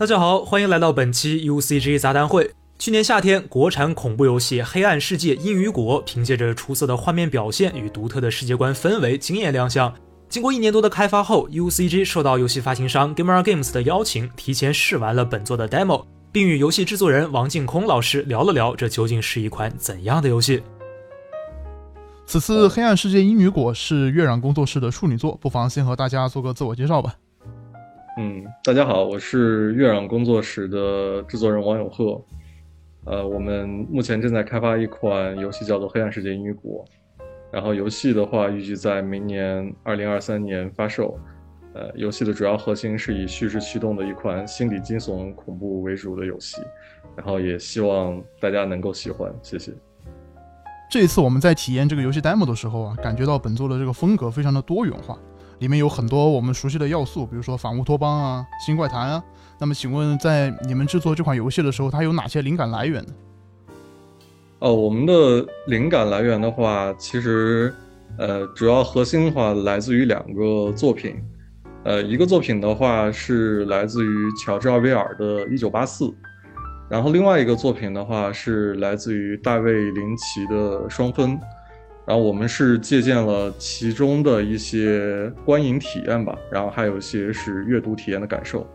大家好，欢迎来到本期 UCG 杂谈会。去年夏天，国产恐怖游戏《黑暗世界：阴雨果》凭借着出色的画面表现与独特的世界观氛围惊艳亮相。经过一年多的开发后，UCG 受到游戏发行商 Gamera Games 的邀请，提前试玩了本作的 demo，并与游戏制作人王靖空老师聊了聊，这究竟是一款怎样的游戏？此次《黑暗世界：阴雨果》是月壤工作室的处女作，不妨先和大家做个自我介绍吧。嗯，大家好，我是月壤工作室的制作人王永鹤。呃，我们目前正在开发一款游戏，叫做《黑暗世界：阴雨果》。然后游戏的话，预计在明年二零二三年发售。呃，游戏的主要核心是以叙事驱动的一款心理惊悚恐怖为主的游戏。然后也希望大家能够喜欢，谢谢。这一次我们在体验这个游戏 demo 的时候啊，感觉到本作的这个风格非常的多元化。里面有很多我们熟悉的要素，比如说反乌托邦啊、新怪谈啊。那么，请问在你们制作这款游戏的时候，它有哪些灵感来源呢？哦，我们的灵感来源的话，其实呃，主要核心的话来自于两个作品。呃，一个作品的话是来自于乔治·奥威尔的《一九八四》，然后另外一个作品的话是来自于大卫·林奇的《双峰》。然后我们是借鉴了其中的一些观影体验吧，然后还有一些是阅读体验的感受。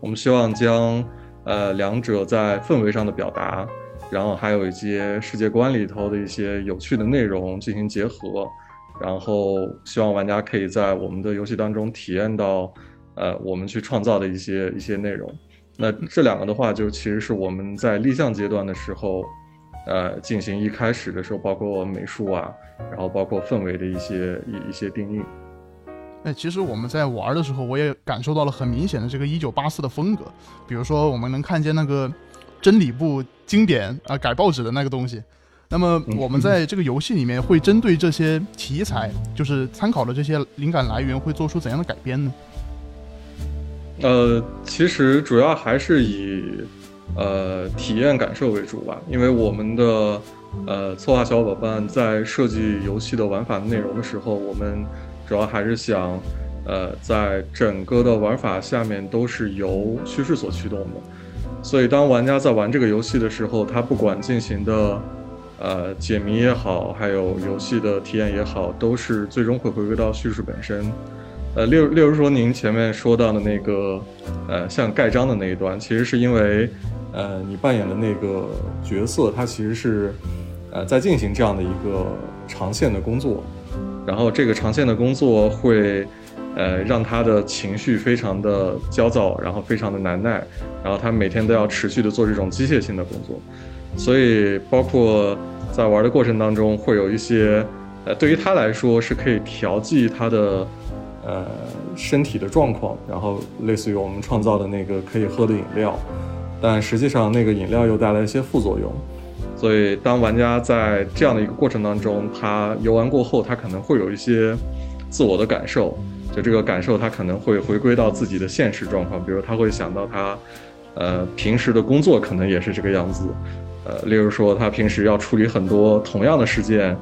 我们希望将呃两者在氛围上的表达，然后还有一些世界观里头的一些有趣的内容进行结合，然后希望玩家可以在我们的游戏当中体验到呃我们去创造的一些一些内容。那这两个的话，就其实是我们在立项阶段的时候。呃，进行一开始的时候，包括美术啊，然后包括氛围的一些一一些定义。哎，其实我们在玩的时候，我也感受到了很明显的这个一九八四的风格。比如说，我们能看见那个真理部经典啊改报纸的那个东西。那么，我们在这个游戏里面会针对这些题材，就是参考的这些灵感来源，会做出怎样的改编呢？呃，其实主要还是以。呃，体验感受为主吧，因为我们的呃策划小伙伴在设计游戏的玩法内容的时候，我们主要还是想，呃，在整个的玩法下面都是由叙事所驱动的，所以当玩家在玩这个游戏的时候，他不管进行的呃解谜也好，还有游戏的体验也好，都是最终会回归到叙事本身。呃，例如例如说您前面说到的那个，呃，像盖章的那一段，其实是因为。呃，你扮演的那个角色，他其实是，呃，在进行这样的一个长线的工作，然后这个长线的工作会，呃，让他的情绪非常的焦躁，然后非常的难耐，然后他每天都要持续的做这种机械性的工作，所以包括在玩的过程当中，会有一些，呃，对于他来说是可以调剂他的，呃，身体的状况，然后类似于我们创造的那个可以喝的饮料。但实际上，那个饮料又带来一些副作用，所以当玩家在这样的一个过程当中，他游玩过后，他可能会有一些自我的感受，就这个感受，他可能会回归到自己的现实状况，比如他会想到他，呃，平时的工作可能也是这个样子，呃，例如说他平时要处理很多同样的事件，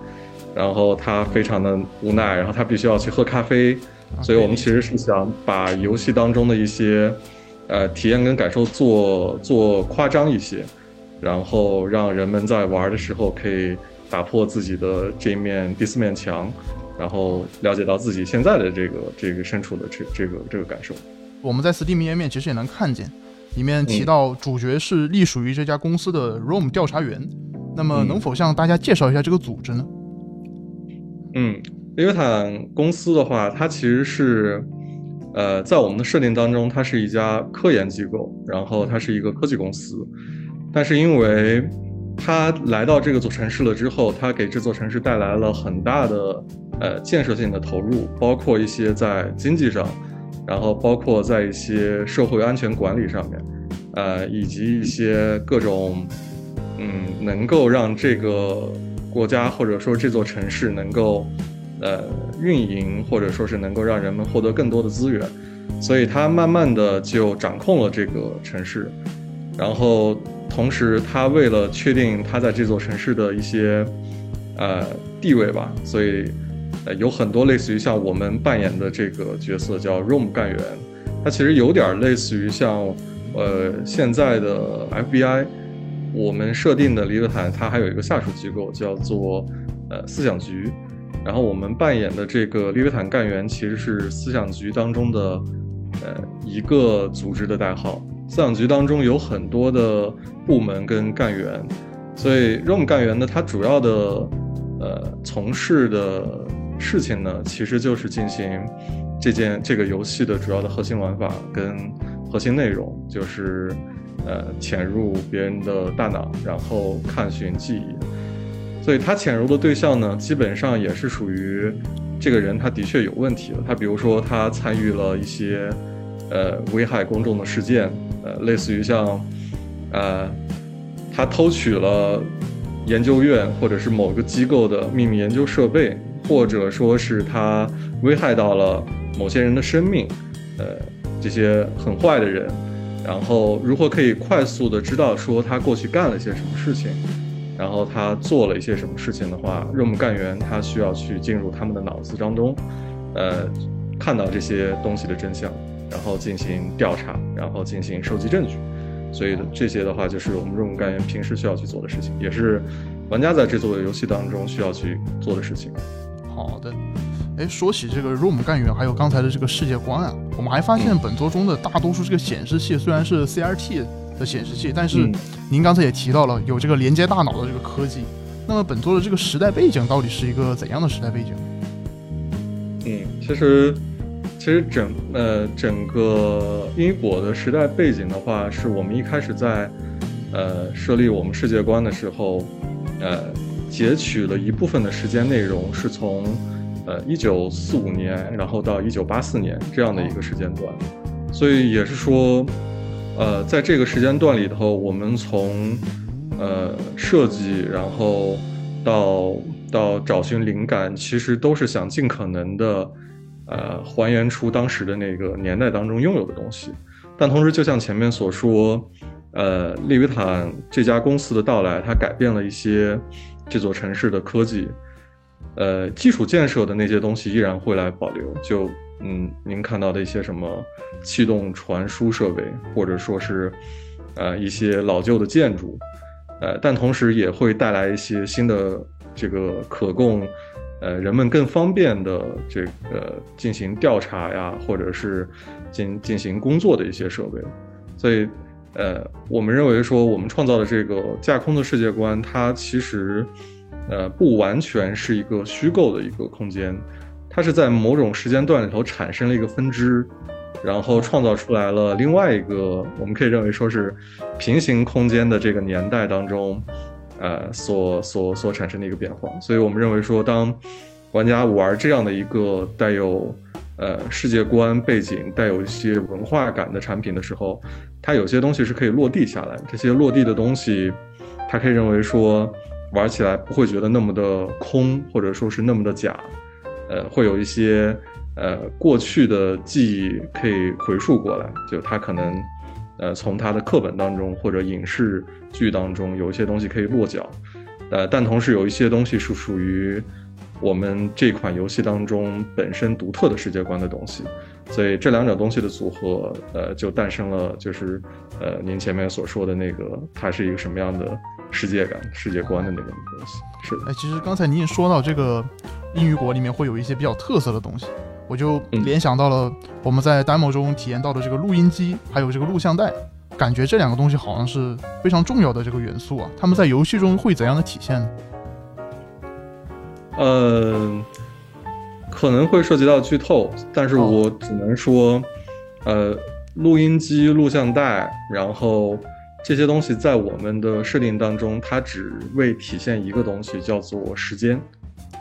然后他非常的无奈，然后他必须要去喝咖啡，所以我们其实是想把游戏当中的一些。呃，体验跟感受做做夸张一些，然后让人们在玩的时候可以打破自己的这一面第四面墙，然后了解到自己现在的这个这个身处的这这个这个感受。我们在 Steam 页面其实也能看见，里面提到主角是隶属于这家公司的 Rome 调查员。那么，能否向大家介绍一下这个组织呢？嗯，利维坦公司的话，它其实是。呃，在我们的设定当中，它是一家科研机构，然后它是一个科技公司，但是因为它来到这个座城市了之后，它给这座城市带来了很大的呃建设性的投入，包括一些在经济上，然后包括在一些社会安全管理上面，呃，以及一些各种嗯能够让这个国家或者说这座城市能够。呃，运营或者说是能够让人们获得更多的资源，所以他慢慢的就掌控了这个城市，然后同时他为了确定他在这座城市的一些呃地位吧，所以呃有很多类似于像我们扮演的这个角色叫 Room 干员，他其实有点类似于像呃，现在的 FBI，我们设定的利维坦它还有一个下属机构叫做呃思想局，然后我们扮演的这个利维坦干员其实是思想局当中的呃一个组织的代号。思想局当中有很多的部门跟干员，所以 ROM 干员呢，它主要的呃从事的事情呢，其实就是进行这件这个游戏的主要的核心玩法跟核心内容，就是呃潜入别人的大脑，然后看寻记忆。所以他潜入的对象呢，基本上也是属于这个人他的确有问题的。他比如说他参与了一些呃危害公众的事件。呃，类似于像，呃，他偷取了研究院或者是某个机构的秘密研究设备，或者说是他危害到了某些人的生命，呃，这些很坏的人，然后如何可以快速的知道说他过去干了些什么事情，然后他做了一些什么事情的话，，Room 干员他需要去进入他们的脑子当中，呃，看到这些东西的真相。然后进行调查，然后进行收集证据，所以这些的话就是我们 Room 干员平时需要去做的事情，也是玩家在这座游戏当中需要去做的事情。好的，哎，说起这个 ROM 干员，还有刚才的这个世界观啊，我们还发现本作中的大多数这个显示器虽然是 CRT 的显示器，但是您刚才也提到了有这个连接大脑的这个科技。那么本作的这个时代背景到底是一个怎样的时代背景？嗯，其实。其实整呃整个因果的时代背景的话，是我们一开始在呃设立我们世界观的时候，呃截取了一部分的时间内容，是从呃一九四五年，然后到一九八四年这样的一个时间段，所以也是说，呃在这个时间段里头，我们从呃设计，然后到到找寻灵感，其实都是想尽可能的。呃，还原出当时的那个年代当中拥有的东西，但同时，就像前面所说，呃，利维坦这家公司的到来，它改变了一些这座城市的科技，呃，基础建设的那些东西依然会来保留。就嗯，您看到的一些什么气动传输设备，或者说是呃一些老旧的建筑，呃，但同时也会带来一些新的这个可供。呃，人们更方便的这个进行调查呀，或者是进进行工作的一些设备，所以，呃，我们认为说我们创造的这个架空的世界观，它其实，呃，不完全是一个虚构的一个空间，它是在某种时间段里头产生了一个分支，然后创造出来了另外一个，我们可以认为说是平行空间的这个年代当中。呃，所所所产生的一个变化，所以我们认为说，当玩家玩这样的一个带有呃世界观背景、带有一些文化感的产品的时候，它有些东西是可以落地下来。这些落地的东西，它可以认为说玩起来不会觉得那么的空，或者说是那么的假。呃，会有一些呃过去的记忆可以回溯过来，就它可能。呃，从他的课本当中或者影视剧当中，有一些东西可以落脚，呃，但同时有一些东西是属于我们这款游戏当中本身独特的世界观的东西，所以这两种东西的组合，呃，就诞生了就是呃您前面所说的那个，它是一个什么样的世界感、世界观的那种东西。是的，哎，其实刚才您也说到这个英语国里面会有一些比较特色的东西。我就联想到了我们在 demo 中体验到的这个录音机，还有这个录像带，感觉这两个东西好像是非常重要的这个元素啊。他们在游戏中会怎样的体现呢？呃，可能会涉及到剧透，但是我只能说，呃，录音机、录像带，然后这些东西在我们的设定当中，它只为体现一个东西，叫做时间。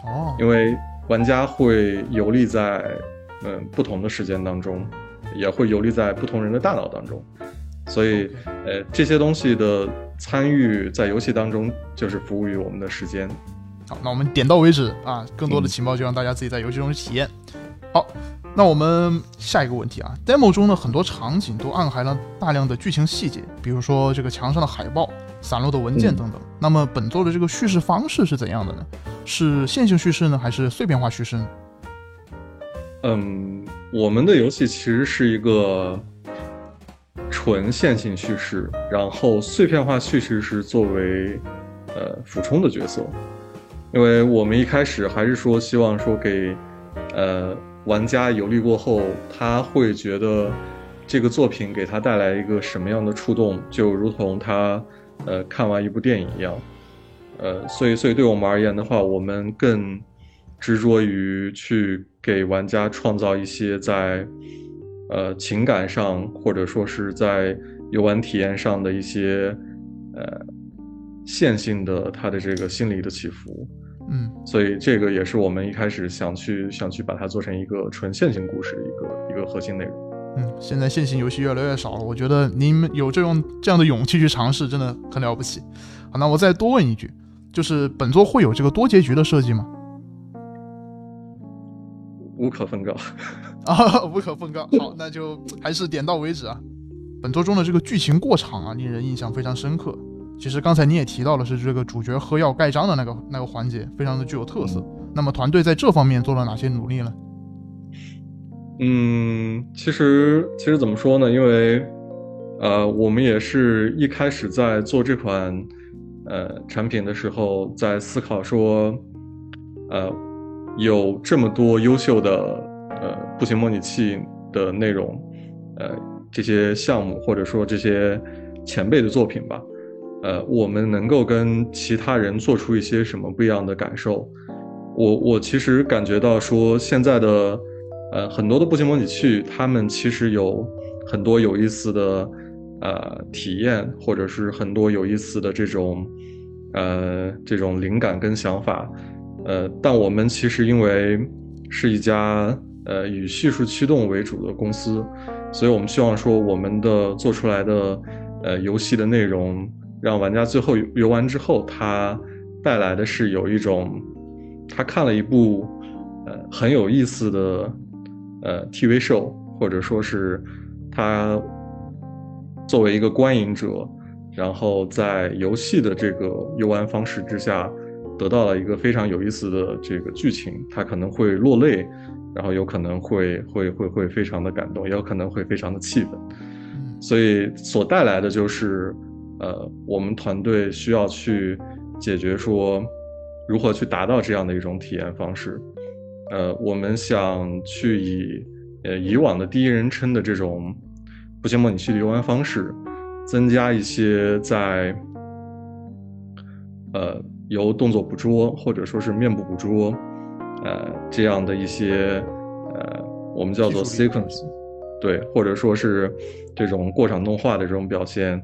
哦，因为。玩家会游历在嗯不同的时间当中，也会游历在不同人的大脑当中，所以呃这些东西的参与在游戏当中就是服务于我们的时间。好，那我们点到为止啊，更多的情报就让大家自己在游戏中体验。好，那我们下一个问题啊，demo 中的很多场景都暗含了大量的剧情细节，比如说这个墙上的海报、散落的文件等等。那么本作的这个叙事方式是怎样的呢？是线性叙事呢，还是碎片化叙事呢？嗯，我们的游戏其实是一个纯线性叙事，然后碎片化叙事是作为呃俯冲的角色，因为我们一开始还是说希望说给呃玩家游历过后，他会觉得这个作品给他带来一个什么样的触动，就如同他呃看完一部电影一样，呃，所以所以对我们而言的话，我们更执着于去给玩家创造一些在。呃，情感上或者说是在游玩体验上的一些呃线性的他的这个心理的起伏，嗯，所以这个也是我们一开始想去想去把它做成一个纯线性故事的一个一个核心内容。嗯，现在线性游戏越来越少了，我觉得您们有这种这样的勇气去尝试，真的很了不起。好，那我再多问一句，就是本作会有这个多结局的设计吗？无可奉告。啊，无可奉告。好，那就还是点到为止啊。本作中的这个剧情过场啊，令人印象非常深刻。其实刚才你也提到了，是这个主角喝药盖章的那个那个环节，非常的具有特色。那么团队在这方面做了哪些努力呢？嗯，其实其实怎么说呢？因为呃，我们也是一开始在做这款呃产品的时候，在思考说，呃，有这么多优秀的。呃，步行模拟器的内容，呃，这些项目或者说这些前辈的作品吧，呃，我们能够跟其他人做出一些什么不一样的感受？我我其实感觉到说，现在的呃很多的步行模拟器，他们其实有很多有意思的呃体验，或者是很多有意思的这种呃这种灵感跟想法，呃，但我们其实因为是一家。呃，以叙述驱动为主的公司，所以我们希望说，我们的做出来的呃游戏的内容，让玩家最后游玩之后，他带来的是有一种他看了一部呃很有意思的呃 TV show，或者说是他作为一个观影者，然后在游戏的这个游玩方式之下，得到了一个非常有意思的这个剧情，他可能会落泪。然后有可能会会会会非常的感动，也有可能会非常的气愤，所以所带来的就是，呃，我们团队需要去解决说，如何去达到这样的一种体验方式，呃，我们想去以呃以往的第一人称的这种步行模拟器的游玩方式，增加一些在，呃，由动作捕捉或者说是面部捕捉。呃，这样的一些呃，我们叫做 sequence，对，或者说是这种过场动画的这种表现，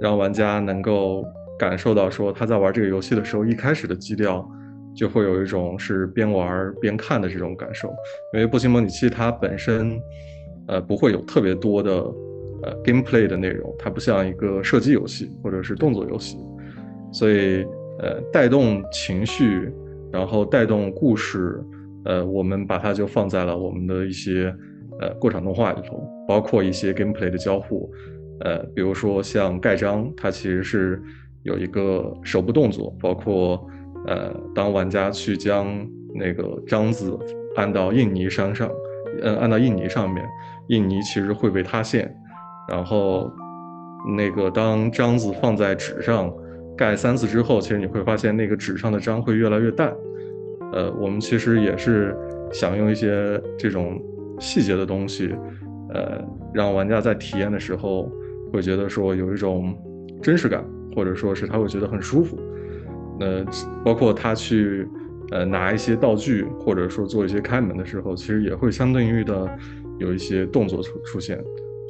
让玩家能够感受到说他在玩这个游戏的时候，一开始的基调就会有一种是边玩边看的这种感受。因为步行模拟器它本身呃不会有特别多的呃 gameplay 的内容，它不像一个射击游戏或者是动作游戏，所以呃带动情绪。然后带动故事，呃，我们把它就放在了我们的一些呃过场动画里头，包括一些 gameplay 的交互，呃，比如说像盖章，它其实是有一个手部动作，包括呃，当玩家去将那个章子按到印泥山上，嗯，按到印泥上面，印泥其实会被塌陷，然后那个当章子放在纸上。盖三次之后，其实你会发现那个纸上的章会越来越淡。呃，我们其实也是想用一些这种细节的东西，呃，让玩家在体验的时候会觉得说有一种真实感，或者说是他会觉得很舒服。那包括他去呃拿一些道具，或者说做一些开门的时候，其实也会相对应的有一些动作出出现。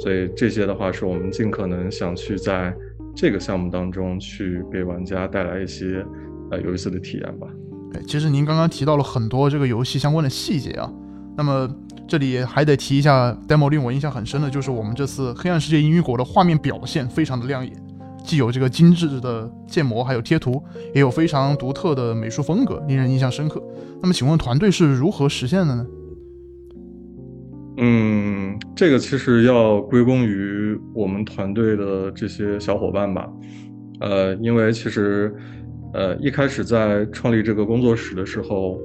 所以这些的话，是我们尽可能想去在。这个项目当中去给玩家带来一些呃有意思的体验吧。对，其实您刚刚提到了很多这个游戏相关的细节啊。那么这里还得提一下，demo 令我印象很深的就是我们这次《黑暗世界：阴雨果》的画面表现非常的亮眼，既有这个精致的建模，还有贴图，也有非常独特的美术风格，令人印象深刻。那么请问团队是如何实现的呢？嗯，这个其实要归功于我们团队的这些小伙伴吧。呃，因为其实，呃，一开始在创立这个工作室的时候，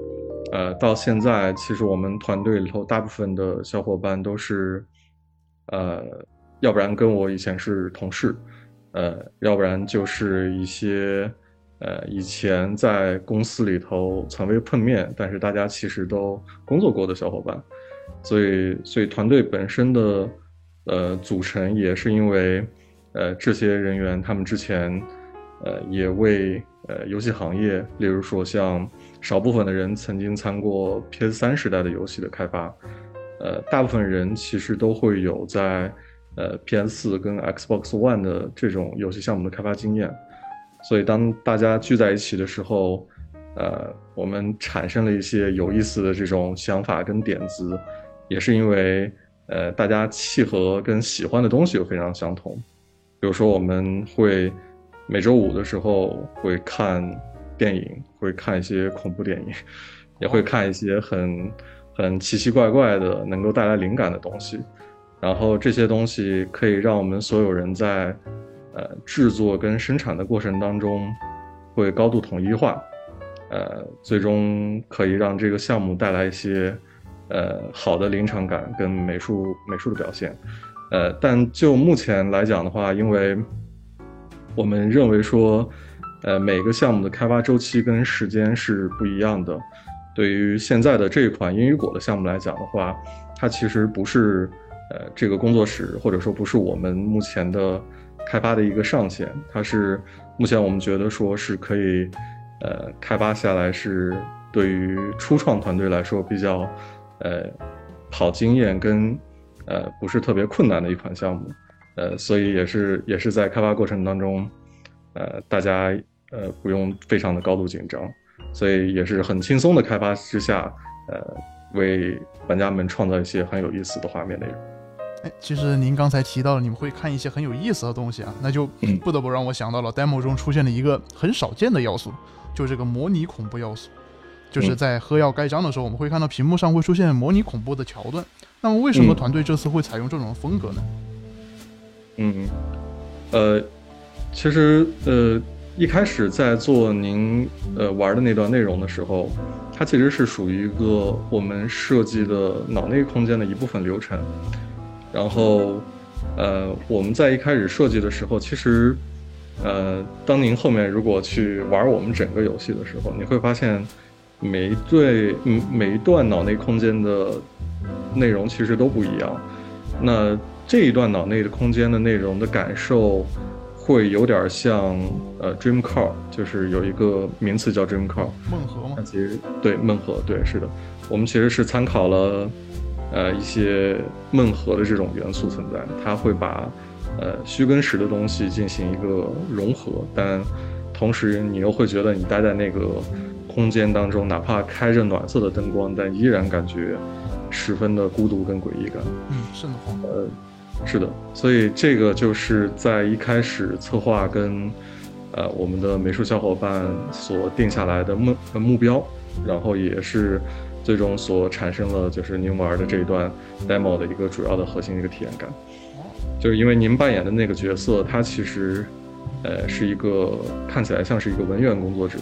呃，到现在，其实我们团队里头大部分的小伙伴都是，呃，要不然跟我以前是同事，呃，要不然就是一些呃以前在公司里头从未碰面，但是大家其实都工作过的小伙伴。所以，所以团队本身的呃组成也是因为呃这些人员他们之前呃也为呃游戏行业，例如说像少部分的人曾经参过 PS 三时代的游戏的开发，呃，大部分人其实都会有在。呃，PS 四跟 Xbox One 的这种游戏项目的开发经验，所以当大家聚在一起的时候，呃，我们产生了一些有意思的这种想法跟点子，也是因为呃，大家契合跟喜欢的东西又非常相同。比如说，我们会每周五的时候会看电影，会看一些恐怖电影，也会看一些很很奇奇怪怪的能够带来灵感的东西。然后这些东西可以让我们所有人在，呃，制作跟生产的过程当中，会高度统一化，呃，最终可以让这个项目带来一些，呃，好的临场感跟美术美术的表现，呃，但就目前来讲的话，因为我们认为说，呃，每个项目的开发周期跟时间是不一样的，对于现在的这款英语果的项目来讲的话，它其实不是。呃，这个工作室或者说不是我们目前的开发的一个上限，它是目前我们觉得说是可以，呃，开发下来是对于初创团队来说比较，呃，跑经验跟呃不是特别困难的一款项目，呃，所以也是也是在开发过程当中，呃，大家呃不用非常的高度紧张，所以也是很轻松的开发之下，呃，为玩家们创造一些很有意思的画面内容。哎，其实您刚才提到了你们会看一些很有意思的东西啊，那就不得不让我想到了 demo 中出现的一个很少见的要素，就是这个模拟恐怖要素。就是在喝药盖章的时候，我们会看到屏幕上会出现模拟恐怖的桥段。那么为什么团队这次会采用这种风格呢？嗯，呃，其实呃一开始在做您呃玩的那段内容的时候，它其实是属于一个我们设计的脑内空间的一部分流程。然后，呃，我们在一开始设计的时候，其实，呃，当您后面如果去玩我们整个游戏的时候，你会发现，每一对，嗯，每一段脑内空间的内容其实都不一样。那这一段脑内的空间的内容的感受，会有点像，呃，dream car，就是有一个名词叫 dream car，梦河吗？其实对，梦河，对，是的，我们其实是参考了。呃，一些梦河的这种元素存在，它会把呃虚跟实的东西进行一个融合，但同时你又会觉得你待在那个空间当中，哪怕开着暖色的灯光，但依然感觉十分的孤独跟诡异感。嗯，是的，呃，是的，所以这个就是在一开始策划跟呃我们的美术小伙伴所定下来的目目标，然后也是。最终所产生了就是您玩的这一段 demo 的一个主要的核心的一个体验感，就是因为您扮演的那个角色，他其实，呃，是一个看起来像是一个文员工作者，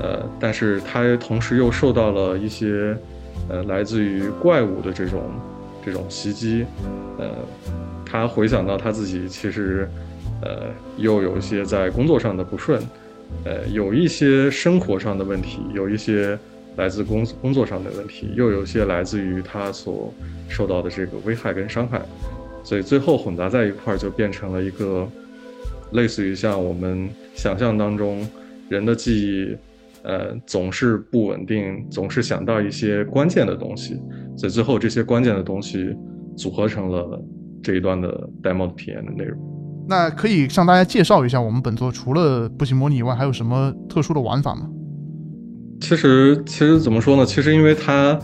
呃，但是他同时又受到了一些，呃，来自于怪物的这种这种袭击，呃，他回想到他自己其实，呃，又有一些在工作上的不顺，呃，有一些生活上的问题，有一些。来自工工作上的问题，又有一些来自于他所受到的这个危害跟伤害，所以最后混杂在一块儿，就变成了一个类似于像我们想象当中人的记忆，呃，总是不稳定，总是想到一些关键的东西，所以最后这些关键的东西组合成了这一段的 demo 体验的内容。那可以向大家介绍一下，我们本作除了步行模拟以外，还有什么特殊的玩法吗？其实，其实怎么说呢？其实，因为它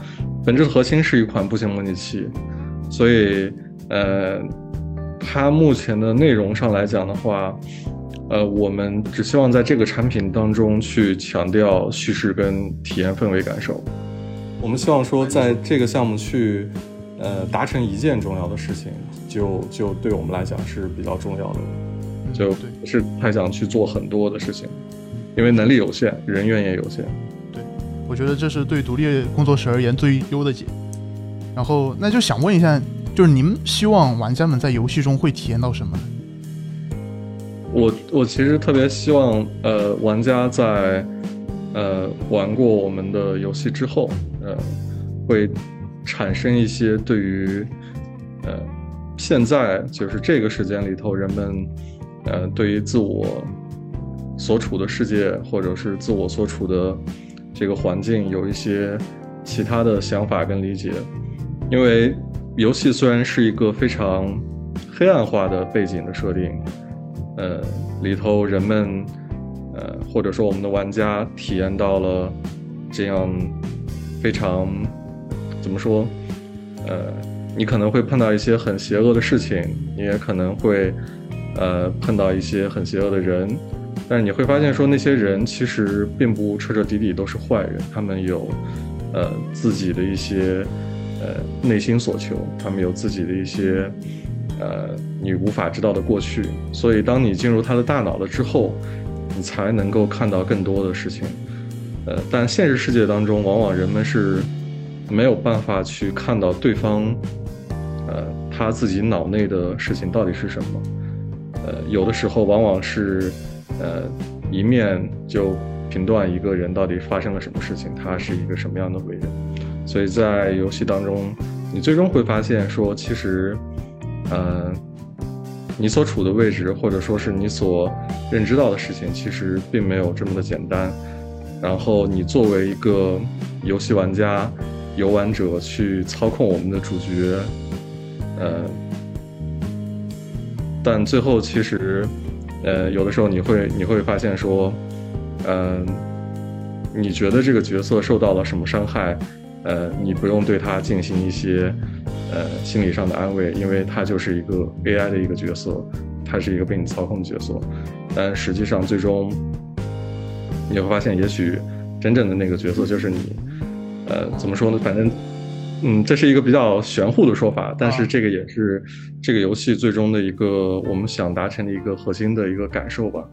本质核心是一款步行模拟器，所以，呃，它目前的内容上来讲的话，呃，我们只希望在这个产品当中去强调叙事跟体验氛围感受。我们希望说，在这个项目去，呃，达成一件重要的事情，就就对我们来讲是比较重要的，就不是太想去做很多的事情，因为能力有限，人员也有限。对我觉得这是对独立工作室而言最优的解。然后，那就想问一下，就是您希望玩家们在游戏中会体验到什么呢？我我其实特别希望，呃，玩家在呃玩过我们的游戏之后，呃，会产生一些对于呃现在就是这个时间里头人们呃对于自我所处的世界或者是自我所处的这个环境有一些其他的想法跟理解，因为。游戏虽然是一个非常黑暗化的背景的设定，呃，里头人们，呃，或者说我们的玩家体验到了这样非常怎么说，呃，你可能会碰到一些很邪恶的事情，你也可能会呃碰到一些很邪恶的人，但是你会发现说那些人其实并不彻彻底底都是坏人，他们有呃自己的一些。呃，内心所求，他们有自己的一些，呃，你无法知道的过去。所以，当你进入他的大脑了之后，你才能够看到更多的事情。呃，但现实世界当中，往往人们是没有办法去看到对方，呃，他自己脑内的事情到底是什么。呃，有的时候往往是，呃，一面就评断一个人到底发生了什么事情，他是一个什么样的为人。所以在游戏当中，你最终会发现说，其实，呃，你所处的位置，或者说是你所认知到的事情，其实并没有这么的简单。然后你作为一个游戏玩家、游玩者去操控我们的主角，呃，但最后其实，呃，有的时候你会你会发现说，嗯，你觉得这个角色受到了什么伤害？呃，你不用对他进行一些，呃，心理上的安慰，因为他就是一个 AI 的一个角色，他是一个被你操控的角色。但实际上，最终你会发现，也许真正的那个角色就是你。呃，怎么说呢？反正，嗯，这是一个比较玄乎的说法，但是这个也是这个游戏最终的一个我们想达成的一个核心的一个感受吧。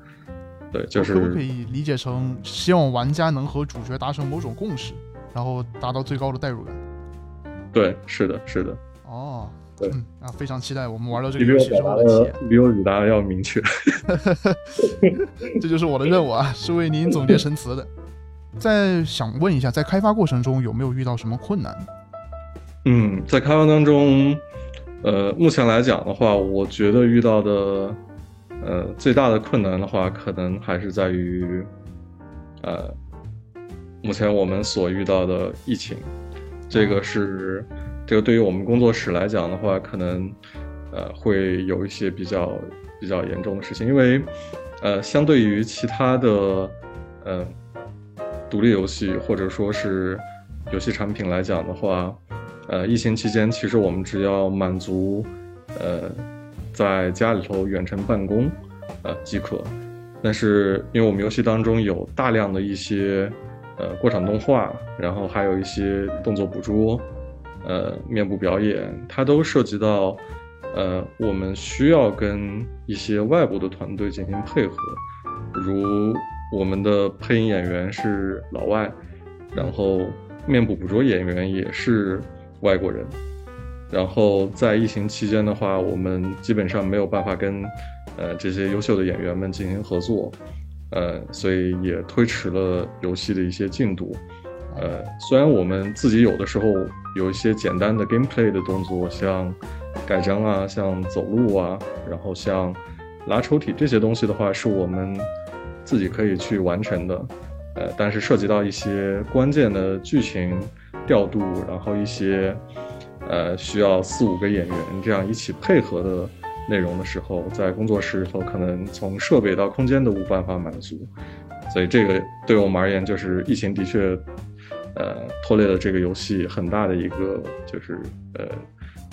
对，就是可不可以理解成希望玩家能和主角达成某种共识？然后达到最高的代入感。对，是的，是的。哦，对啊，非常期待我们玩到这个游戏之后的体验。比我语答的要明确。这就是我的任务啊，是为您总结陈词的。再想问一下，在开发过程中有没有遇到什么困难？嗯，在开发当中，呃，目前来讲的话，我觉得遇到的，呃，最大的困难的话，可能还是在于，呃。目前我们所遇到的疫情，这个是这个对于我们工作室来讲的话，可能呃会有一些比较比较严重的事情，因为呃相对于其他的呃独立游戏或者说是游戏产品来讲的话，呃疫情期间其实我们只要满足呃在家里头远程办公呃即可，但是因为我们游戏当中有大量的一些。呃，过场动画，然后还有一些动作捕捉，呃，面部表演，它都涉及到，呃，我们需要跟一些外部的团队进行配合，如我们的配音演员是老外，然后面部捕捉演员也是外国人，然后在疫情期间的话，我们基本上没有办法跟，呃，这些优秀的演员们进行合作。呃，所以也推迟了游戏的一些进度。呃，虽然我们自己有的时候有一些简单的 gameplay 的动作，像盖章啊，像走路啊，然后像拉抽屉这些东西的话，是我们自己可以去完成的。呃，但是涉及到一些关键的剧情调度，然后一些呃需要四五个演员这样一起配合的。内容的时候，在工作室里头，可能从设备到空间都无办法满足，所以这个对我们而言，就是疫情的确，呃，拖累了这个游戏很大的一个，就是呃，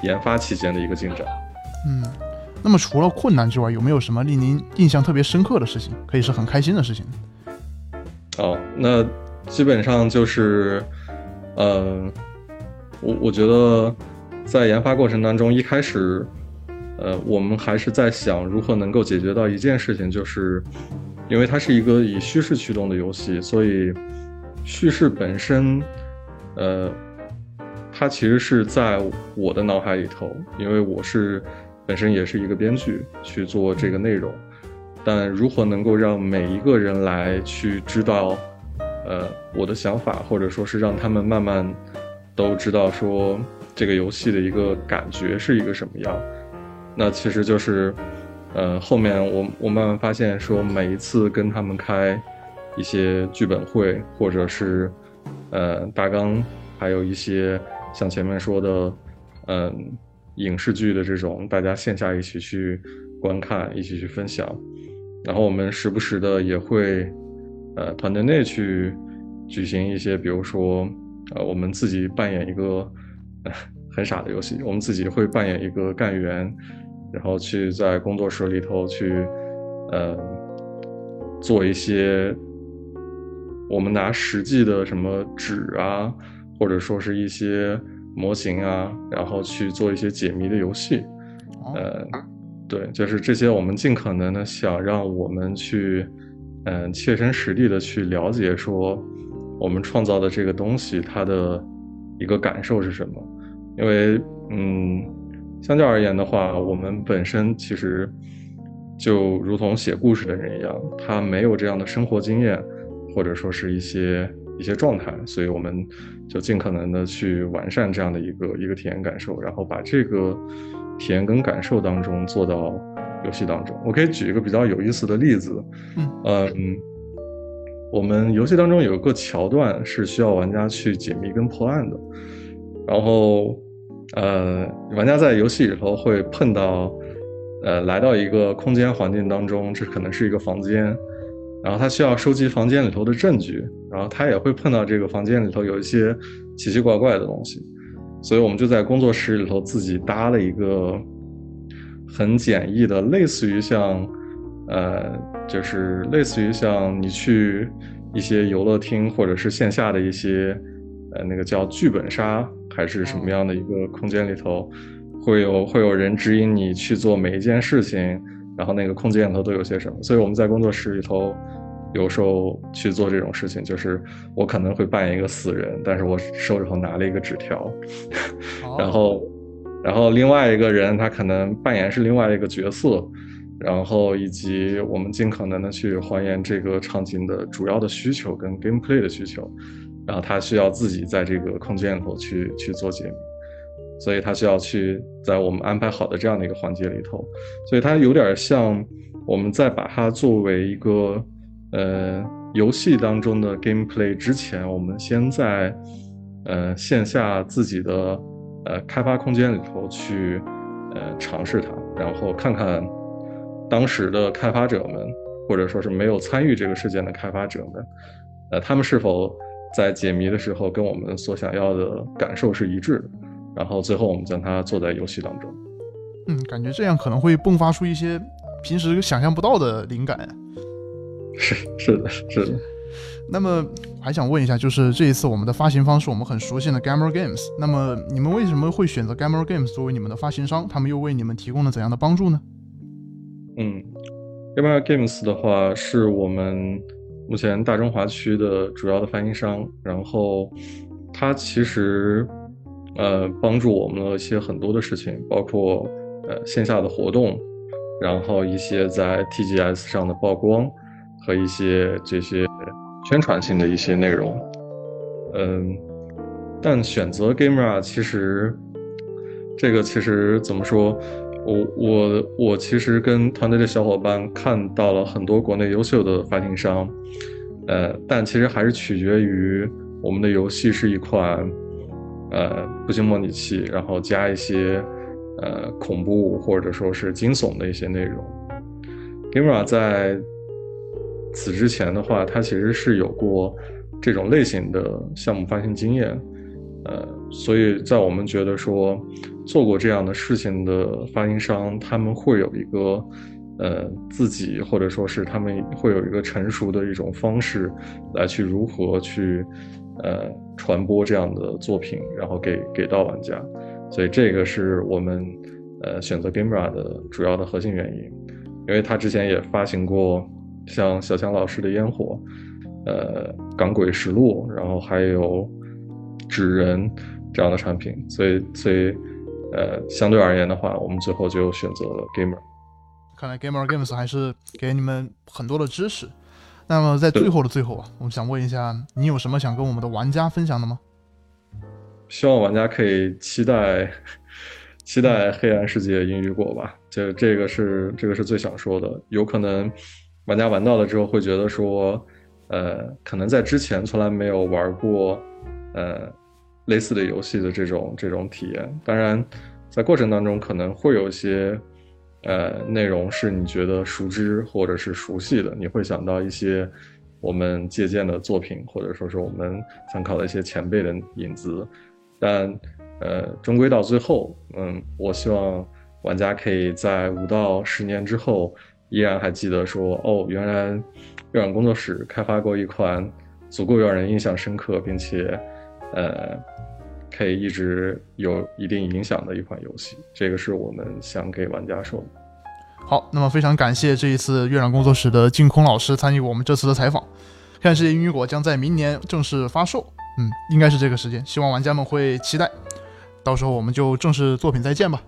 研发期间的一个进展。嗯，那么除了困难之外，有没有什么令您印象特别深刻的事情？可以是很开心的事情。哦，那基本上就是，呃，我我觉得在研发过程当中，一开始。呃，我们还是在想如何能够解决到一件事情，就是因为它是一个以叙事驱动的游戏，所以叙事本身，呃，它其实是在我的脑海里头，因为我是本身也是一个编剧去做这个内容，但如何能够让每一个人来去知道，呃，我的想法，或者说是让他们慢慢都知道说这个游戏的一个感觉是一个什么样，那其实就是，呃，后面我我慢慢发现说每一次跟他们开一些剧本会，或者是。呃，大纲还有一些像前面说的，嗯，影视剧的这种，大家线下一起去观看，一起去分享。然后我们时不时的也会，呃，团队内去举行一些，比如说，呃，我们自己扮演一个 很傻的游戏，我们自己会扮演一个干员，然后去在工作室里头去，呃，做一些。我们拿实际的什么纸啊，或者说是一些模型啊，然后去做一些解谜的游戏。呃，对，就是这些，我们尽可能的想让我们去，嗯，切身实地的去了解，说我们创造的这个东西它的一个感受是什么。因为，嗯，相较而言的话，我们本身其实就如同写故事的人一样，他没有这样的生活经验。或者说是一些一些状态，所以我们就尽可能的去完善这样的一个一个体验感受，然后把这个体验跟感受当中做到游戏当中。我可以举一个比较有意思的例子，嗯，我们游戏当中有一个桥段是需要玩家去解密跟破案的，然后呃，玩家在游戏里头会碰到，呃，来到一个空间环境当中，这可能是一个房间。然后他需要收集房间里头的证据，然后他也会碰到这个房间里头有一些奇奇怪怪的东西，所以我们就在工作室里头自己搭了一个很简易的，类似于像，呃，就是类似于像你去一些游乐厅或者是线下的一些，呃，那个叫剧本杀还是什么样的一个空间里头，会有会有人指引你去做每一件事情。然后那个空间里头都有些什么？所以我们在工作室里头，有时候去做这种事情，就是我可能会扮演一个死人，但是我手里头拿了一个纸条，然后，然后另外一个人他可能扮演是另外一个角色，然后以及我们尽可能的去还原这个场景的主要的需求跟 gameplay 的需求，然后他需要自己在这个空间里头去去做解谜。所以他需要去在我们安排好的这样的一个环节里头，所以它有点像我们在把它作为一个呃游戏当中的 gameplay 之前，我们先在呃线下自己的呃开发空间里头去呃尝试它，然后看看当时的开发者们或者说是没有参与这个事件的开发者们，呃他们是否在解谜的时候跟我们所想要的感受是一致的。然后最后我们将它做在游戏当中，嗯，感觉这样可能会迸发出一些平时想象不到的灵感。是是的，是的。那么还想问一下，就是这一次我们的发行方是我们很熟悉的 Gamer Games，那么你们为什么会选择 Gamer Games 作为你们的发行商？他们又为你们提供了怎样的帮助呢？嗯，Gamer Games 的话是我们目前大中华区的主要的发行商，然后它其实。呃，帮助我们了一些很多的事情，包括呃线下的活动，然后一些在 TGS 上的曝光和一些这些宣传性的一些内容。嗯，但选择 Gamera 其实这个其实怎么说，我我我其实跟团队的小伙伴看到了很多国内优秀的发行商，呃，但其实还是取决于我们的游戏是一款。呃，步行模拟器，然后加一些呃恐怖或者说是惊悚的一些内容。Gamera 在此之前的话，它其实是有过这种类型的项目发行经验，呃，所以在我们觉得说做过这样的事情的发行商，他们会有一个呃自己或者说是他们会有一个成熟的一种方式来去如何去。呃，传播这样的作品，然后给给到玩家，所以这个是我们呃选择 Gimra 的主要的核心原因，因为他之前也发行过像小强老师的烟火，呃，港鬼实录，然后还有纸人这样的产品，所以所以呃，相对而言的话，我们最后就选择了 Gamer。看来 Gamer Games 还是给你们很多的知识。那么在最后的最后啊，我们想问一下，你有什么想跟我们的玩家分享的吗？希望玩家可以期待期待《黑暗世界》阴雨果吧。这这个是这个是最想说的。有可能玩家玩到了之后会觉得说，呃，可能在之前从来没有玩过呃类似的游戏的这种这种体验。当然，在过程当中可能会有一些。呃，内容是你觉得熟知或者是熟悉的，你会想到一些我们借鉴的作品，或者说是我们参考的一些前辈的影子。但呃，终归到最后，嗯，我希望玩家可以在五到十年之后，依然还记得说，哦，原来微软工作室开发过一款足够让人印象深刻，并且呃，可以一直有一定影响的一款游戏。这个是我们想给玩家说的。好，那么非常感谢这一次月亮工作室的净空老师参与我们这次的采访。看世界英语果将在明年正式发售，嗯，应该是这个时间，希望玩家们会期待。到时候我们就正式作品再见吧。